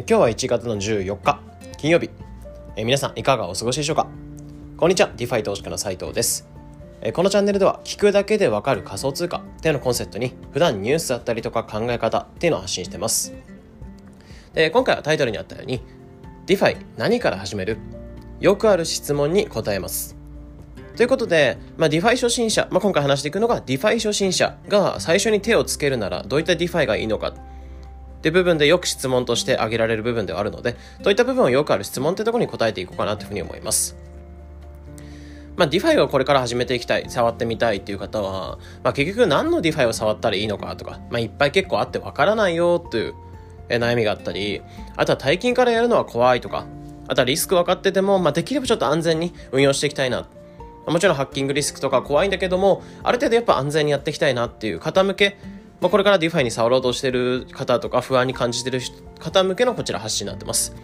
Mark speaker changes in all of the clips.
Speaker 1: 今日は1月の14日金曜日。え皆さんいかがお過ごしでしょうか？こんにちは DeFi 投資家の斉藤です。えこのチャンネルでは聞くだけでわかる仮想通貨っていうのコンセプトに普段ニュースだったりとか考え方っていうのを発信してます。で今回はタイトルにあったように DeFi 何から始める？よくある質問に答えます。ということで、まあ、DeFi 初心者、まあ、今回話していくのが DeFi 初心者が最初に手をつけるならどういった DeFi がいいのか。って部分でよく質問として挙げられる部分ではあるので、どういった部分をよくある質問ってところに答えていこうかなというふうに思います。まあ、DeFi をこれから始めていきたい、触ってみたいっていう方は、まあ、結局何の DeFi を触ったらいいのかとか、まあ、いっぱい結構あってわからないよという悩みがあったり、あとは大金からやるのは怖いとか、あとはリスク分かってても、まあ、できればちょっと安全に運用していきたいな。もちろんハッキングリスクとか怖いんだけども、ある程度やっぱ安全にやっていきたいなっていう方向け、まあ、これから DeFi に触ろうとしてる方とか不安に感じてる方向けのこちら発信になってます。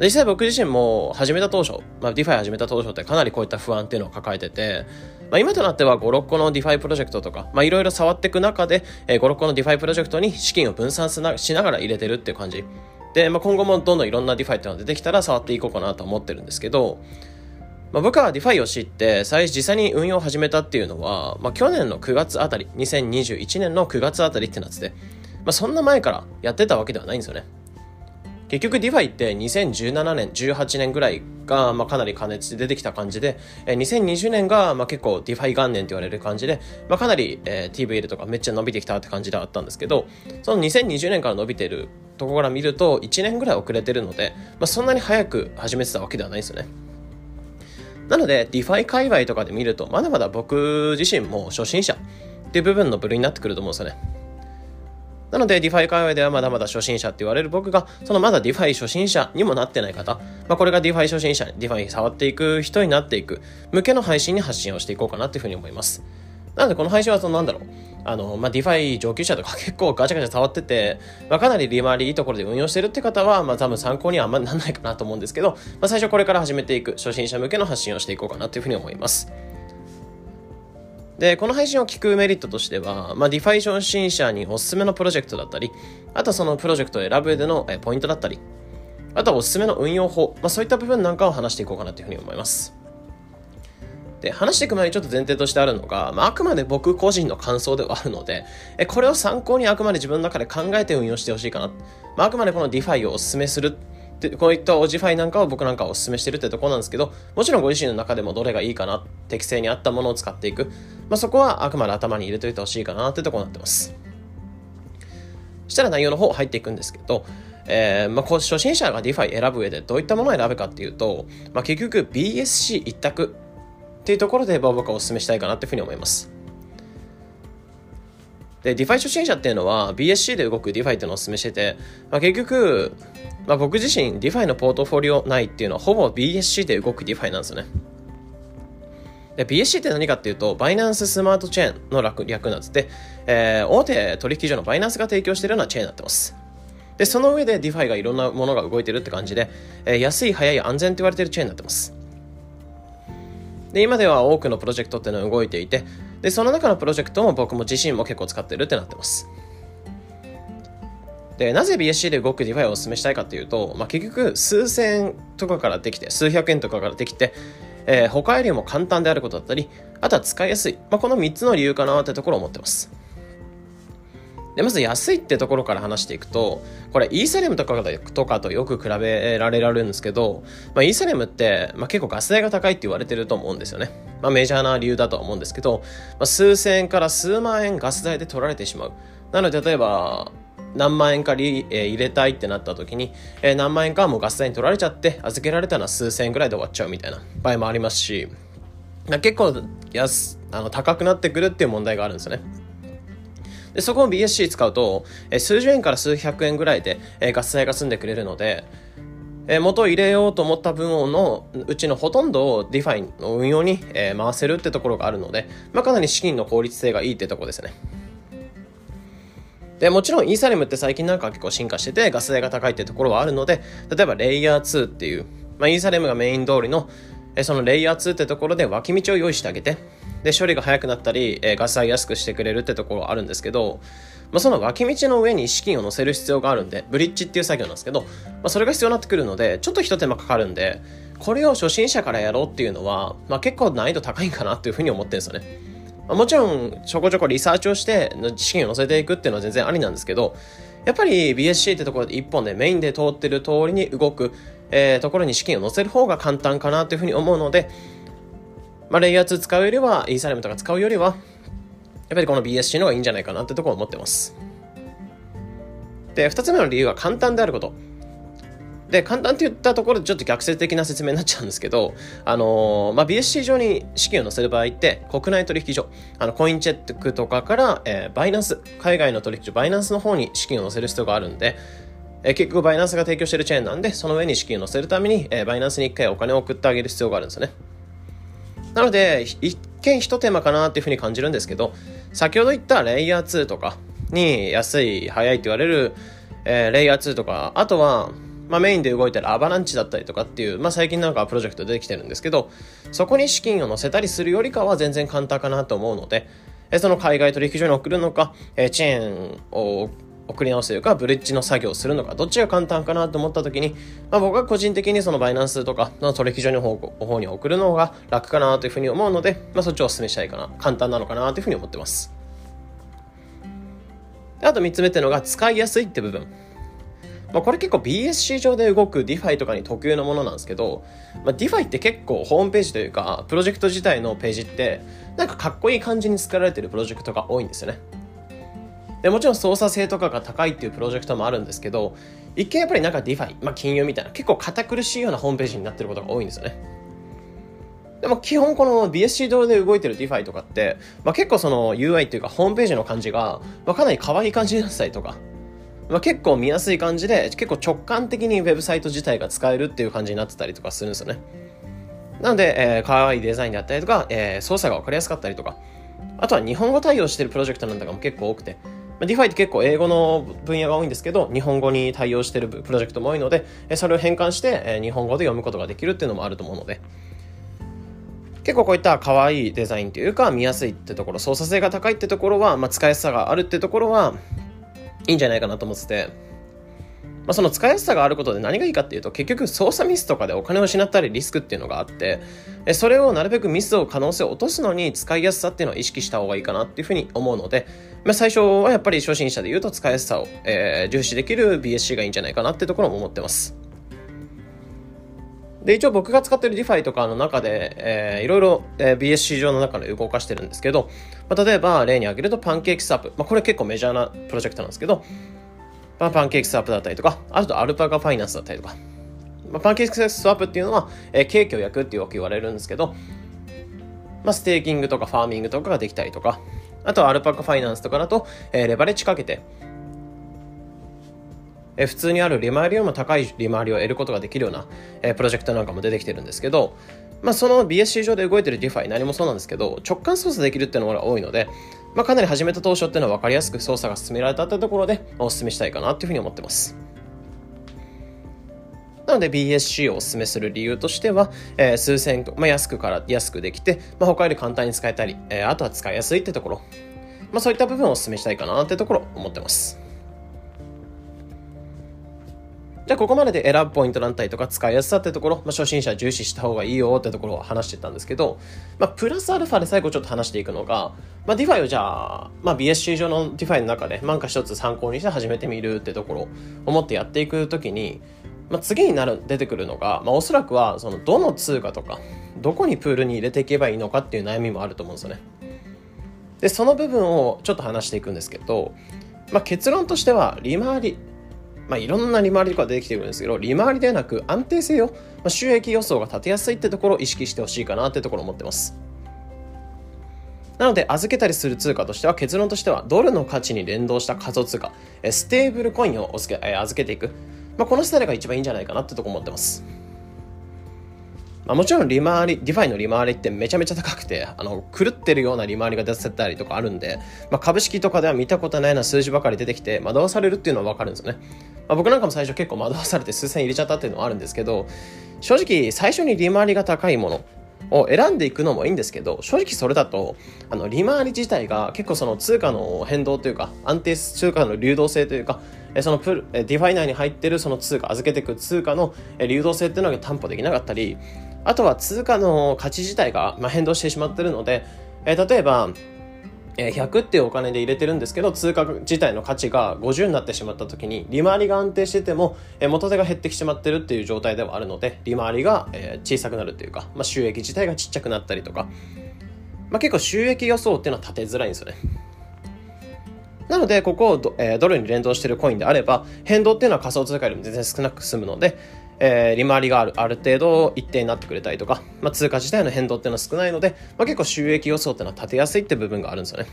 Speaker 1: 実際僕自身も始めた当初、まあ、DeFi 始めた当初ってかなりこういった不安っていうのを抱えてて、まあ、今となっては5、6個の DeFi プロジェクトとか、まあ、いろいろ触っていく中で、えー、5、6個の DeFi プロジェクトに資金を分散しながら入れてるっていう感じ。で、まあ、今後もどんどんいろんな DeFi っていうのが出てきたら触っていこうかなと思ってるんですけど、まあ、僕は DeFi を知って最実際に運用を始めたっていうのは、まあ、去年の9月あたり2021年の9月あたりってなってて、まあ、そんな前からやってたわけではないんですよね。結局 DeFi って2017年18年ぐらいが、まあ、かなり加熱で出てきた感じで2020年が、まあ、結構 DeFi 元年と言われる感じで、まあ、かなり、えー、TVL とかめっちゃ伸びてきたって感じではあったんですけどその2020年から伸びてるところから見ると1年ぐらい遅れてるので、まあ、そんなに早く始めてたわけではないですよね。なので、DeFi 界隈とかで見ると、まだまだ僕自身も初心者っていう部分の部類になってくると思うんですよね。なので、DeFi 界隈ではまだまだ初心者って言われる僕が、そのまだ DeFi 初心者にもなってない方、まあ、これが DeFi 初心者、DeFi 触っていく人になっていく向けの配信に発信をしていこうかなっていうふうに思います。なので、この配信はそのなんだろう。あの、まあ、 DeFi 上級者とか結構ガチャガチャ触ってて、まあ、かなり利回りいいところで運用してるって方は、まあ、多分参考にはあんまりならないかなと思うんですけど、まあ、最初これから始めていく初心者向けの発信をしていこうかなというふうに思います。で、この配信を聞くメリットとしては、まあ、 DeFi 初心者におすすめのプロジェクトだったり、あとはそのプロジェクトを選ぶ上でのポイントだったり、あとはおすすめの運用法、まあ、そういった部分なんかを話していこうかなというふうに思います。で、話していく前にちょっと前提としてあるのが、まあ、あくまで僕個人の感想ではあるので、えこれを参考にあくまで自分の中で考えて運用してほしいかな。まあ、あくまでこの DeFi をお勧めするでこういったお DeFi なんかを僕なんかお勧めしてるってとこなんですけど、もちろんご自身の中でもどれがいいかな、適正に合ったものを使っていく。まあ、そこはあくまで頭に入れといてほしいかなってとこになってます。そしたら内容の方入っていくんですけど、えーまあ、初心者が DeFi 選ぶ上でどういったものを選ぶかっていうと、まあ、結局 BSC 一択っていうところで僕はお勧めしたいかなっていうふうに思います。で、DeFi 初心者っていうのは BSC で動く DeFi っていうのをお勧めしてて、まあ、結局、まあ、僕自身 DeFi のポートフォリオ内っていうのはほぼ BSC で動く DeFi なんですよね。で、BSC って何かっていうと、バイナンススマートチェーンの略略なんですで、えー、大手取引所のバイナンスが提供しているようなチェーンになってます。で、その上で DeFi がいろんなものが動いてるって感じで、えー、安い、早い、安全って言われてるチェーンになってます。で、今では多くのプロジェクトっていうのは動いていて、で、その中のプロジェクトも僕も自身も結構使ってるってなってます。で、なぜ BSC で動く DeFi をお勧めしたいかっていうと、まあ、結局数千円とかからできて、数百円とかからできて、えー、他よりも簡単であることだったり、あとは使いやすい。まあ、この3つの理由かなってところを思ってます。で、まず安いってところから話していくと、これイーサリアムとかとかとよく比べられられるんですけど、まあ、イーサリアムって、まあ、結構ガス代が高いって言われてると思うんですよね。まあ、メジャーな理由だとは思うんですけど、まあ、数千円から数万円ガス代で取られてしまう。なので、例えば、何万円かり、え、入れたいってなった時に、え、何万円かもうガス代に取られちゃって、預けられたのは数千円ぐらいで終わっちゃうみたいな場合もありますし、結構安あの高くなってくるっていう問題があるんですよね。でそこを BSC 使うと、え数十円から数百円ぐらいで、えガス代が済んでくれるので、え元を入れようと思った分のうちのほとんどを DeFi の運用に、え回せるってところがあるので、まあ、かなり資金の効率性がいいってところですね。で、もちろんイーサリムって最近なんか結構進化してて、ガス代が高いってところはあるので、例えばレイヤー2っていう、まあ、イーサリムがメイン通りの、えそのレイヤー2ってところで脇道を用意してあげて、で処理が早くなったり、えー、ガス上げやすくしてくれるってところはあるんですけど、まあ、その脇道の上に資金を乗せる必要があるんでブリッジっていう作業なんですけど、まあ、それが必要になってくるのでちょっとひと手間かかるんでこれを初心者からやろうっていうのは、まあ、結構難易度高いかなっていうふうに思ってるんですよね。もちろんちょこちょこリサーチをして資金を乗せていくっていうのは全然ありなんですけどやっぱり BSC ってところで一本でメインで通ってる通りに動く、えー、ところに資金を乗せる方が簡単かなというふうに思うので、まあ、レイヤー2使うよりは、イーサレムとか使うよりは、やっぱりこの BSC の方がいいんじゃないかなってところを思ってます。で、二つ目の理由は簡単であること。で、簡単って言ったところでちょっと逆説的な説明になっちゃうんですけど、あのー、まあ、BSC 上に資金を載せる場合って、国内取引所、あの、コインチェックとかから、えー、バイナンス、海外の取引所、バイナンスの方に資金を載せる必要があるんで、えー、結局バイナンスが提供してるチェーンなんで、その上に資金を載せるために、えー、バイナンスに一回お金を送ってあげる必要があるんですよね。なので、一見一手間かなっていうふうに感じるんですけど、先ほど言ったレイヤー2とかに安い、早いって言われる、えー、レイヤー2とか、あとは、まあ、メインで動いてるアバランチだったりとかっていう、まあ、最近なんかプロジェクト出てきてるんですけど、そこに資金を乗せたりするよりかは全然簡単かなと思うので、その海外取引所に送るのか、チェーンを送り直すというか、ブリッジの作業をするのか、どっちが簡単かなと思った時に、まあ、僕は個人的にそのバイナンスとか取引所の方方に送るのが楽かなというふうに思うので、まあ、そっちをお勧めしたいかな、簡単なのかなというふうに思ってます。あと3つ目っていうのが使いやすいって部分。まあ、これ結構 BSC 上で動く DeFi とかに特有のものなんですけど、まあ、DeFi って結構ホームページというか、プロジェクト自体のページって、なんかかっこいい感じに作られてるプロジェクトが多いんですよね。でもちろん操作性とかが高いっていうプロジェクトもあるんですけど一見やっぱりなんか DeFi、まあ、金融みたいな結構堅苦しいようなホームページになってることが多いんですよね。でも基本この BSC 上で動いてる DeFi とかって、まあ、結構その UI っていうかホームページの感じが、まあ、かなり可愛い感じになったりとか、まあ、結構見やすい感じで結構直感的にウェブサイト自体が使えるっていう感じになってたりとかするんですよね。なので、えー、可愛いデザインであったりとか、えー、操作が分かりやすかったりとかあとは日本語対応してるプロジェクトなんかも結構多くて、DeFi って結構英語の分野が多いんですけど、日本語に対応してるプロジェクトも多いので、それを変換して日本語で読むことができるっていうのもあると思うので、結構こういった可愛いデザインというか見やすいってところ、操作性が高いってところは、まあ、使いやすさがあるってところはいいんじゃないかなと思ってて、まあ、その使いやすさがあることで何がいいかっていうと結局操作ミスとかでお金を失ったりリスクっていうのがあってそれをなるべくミスを可能性を落とすのに使いやすさっていうのを意識した方がいいかなっていうふうに思うので、まあ、最初はやっぱり初心者で言うと使いやすさを、えー、重視できる BSC がいいんじゃないかなっていうところも思ってます。で、一応僕が使ってる DeFi とかの中で、えー、いろいろ、えー、BSC 上の中で動かしてるんですけど、まあ、例えば例に挙げると PancakeSwap。まあ、これ結構メジャーなプロジェクトなんですけど、まあ、 PancakeSwap だったりとか、あと Alpaca Finance だったりとか、まあ、 PancakeSwap っていうのは、えー、ケーキを焼くってよく言われるんですけど、まあ、ステーキングとかファーミングとかができたりとか、あとは Alpaca Finance とかだと、えー、レバレッジかけて、えー、普通にある利回りよりも高い利回りを得ることができるような、えー、プロジェクトなんかも出てきてるんですけど、まあ、その BSC 上で動いてる DeFi 何もそうなんですけど、直感操作できるっていうのが多いので、まあ、かなり始めた当初っていうのは分かりやすく操作が進められたってところで、お勧めしたいかなっていうふうに思ってます。なので BSC をお勧めする理由としては、えー、数千、まあ、安くから安くできて、まあ、他より簡単に使えたり、えー、あとは使いやすいってところ、まあ、そういった部分をお勧めしたいかなってところ思ってます。じゃあここまでで選ぶポイントだったりとか使いやすさってところ、まあ、初心者重視した方がいいよってところを話してたんですけど、まあ、プラスアルファで最後ちょっと話していくのが、まあ、DeFi をじゃあ、まあ、BSC 上の DeFi の中で何か一つ参考にして始めてみるってところを思ってやっていくときに、まあ、次になる出てくるのが、まあ、おそらくはそのどの通貨とかどこにプールに入れていけばいいのかっていう悩みもあると思うんですよね。でその部分をちょっと話していくんですけど、まあ、結論としては利回りまあ、いろんな利回りとか出てきてるんですけど、利回りではなく安定性を、まあ、収益予想が立てやすいってところを意識してほしいかなってところを思ってます。なので、預けたりする通貨としては、結論としては、ドルの価値に連動した仮想通貨、ステーブルコインを預けていく。まあ、このスタイルが一番いいんじゃないかなってところ思ってます。まあ、もちろん利回り、 DeFi の利回りってめちゃめちゃ高くて、あの、狂ってるような利回りが出せたりとかあるんで、まあ、株式とかでは見たことないような数字ばかり出てきて、惑わされるっていうのはわかるんですよね。まあ、僕なんかも最初結構惑わされて数千入れちゃったっていうのはあるんですけど、正直最初に利回りが高いもの、を選んでいくのもいいんですけど、正直それだと、あの、利回り自体が結構その通貨の変動というか、安定通貨の流動性というか、そのプール、 DeFi 内に入ってるその通貨、預けていく通貨の流動性っていうのが担保できなかったり、あとは通貨の価値自体が、ま変動してしまってるので、え例えば、100っていうお金で入れてるんですけど通貨自体の価値が50になってしまった時に利回りが安定しててもえ元手が減ってきてしまってるっていう状態ではあるので利回りがえ小さくなるっていうか、まあ、収益自体がちっちゃくなったりとか、まあ、結構収益予想っていうのは立てづらいんですよね。なのでここをド,、えドルに連動してるコインであれば変動っていうのは仮想通貨よりも全然少なく済むのでえー、利回りがあるある程度一定になってくれたりとか、まあ、通貨自体の変動っていうのは少ないので、まあ、結構収益予想っていうのは立てやすいって部分があるんですよね。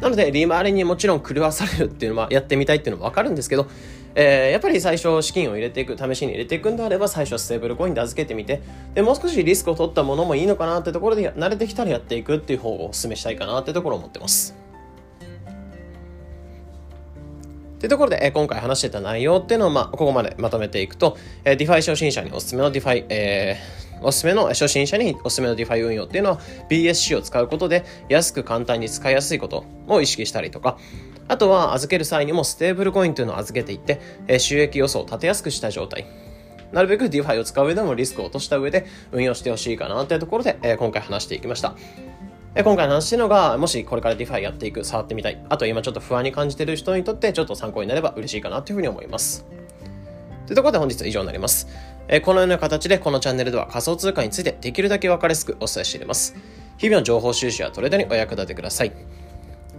Speaker 1: なので、利回りにもちろん狂わされるっていうのはやってみたいっていうのもわかるんですけど、えー、やっぱり最初資金を入れていく、試しに入れていくんであれば、最初ステーブルコインで預けてみて、で、もう少しリスクを取ったものもいいのかなってところで、慣れてきたらやっていくっていう方をお勧めしたいかなってところを思ってます。というところで、えー、今回話してた内容っていうのを、まあ、ここまでまとめていくと、えー、ディファイ初心者におすすめのディファイ、えー、おすすめの初心者におすすめの DeFi 運用っていうのは BSC を使うことで安く簡単に使いやすいことを意識したりとか、あとは預ける際にもステーブルコインというのを預けていって、え、収益予想を立てやすくした状態。なるべく DeFi を使う上でもリスクを落とした上で運用してほしいかなというところで、え、今回話していきました。今回の話してるのが、もしこれから DeFi やっていく、触ってみたい、あと今ちょっと不安に感じてる人にとってちょっと参考になれば嬉しいかなというふうに思います。というところで本日は以上になります。えこのような形でこのチャンネルでは仮想通貨についてできるだけ分かりやすくお伝えしています。日々の情報収集やトレードにお役立てください。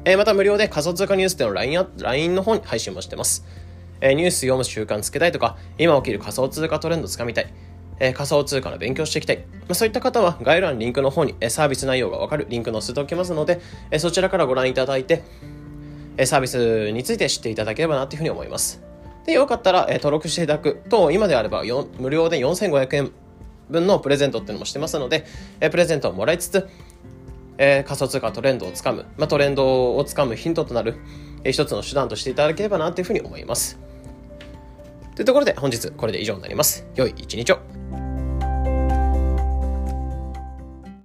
Speaker 1: えまた無料で仮想通貨ニュースでの LINE, LINE の方に配信もしてます。えニュース読む習慣つけたいとか、今起きる仮想通貨トレンドつかみたい。え、仮想通貨の勉強していきたい。まあ、そういった方は概要欄リンクの方に、えサービス内容がわかるリンク載せておきますので、えそちらからご覧いただいて、えサービスについて知っていただければなというふうに思います。で、よかったら、え登録していただくと、今であれば無料で4500円分のプレゼントっていうのもしてますので、えプレゼントをもらいつつ、えー、仮想通貨トレンドをつかむ、まあ、トレンドをつかむヒントとなる、えー、一つの手段としていただければなというふうに思います。というところで本日これで以上になります。良い一日を。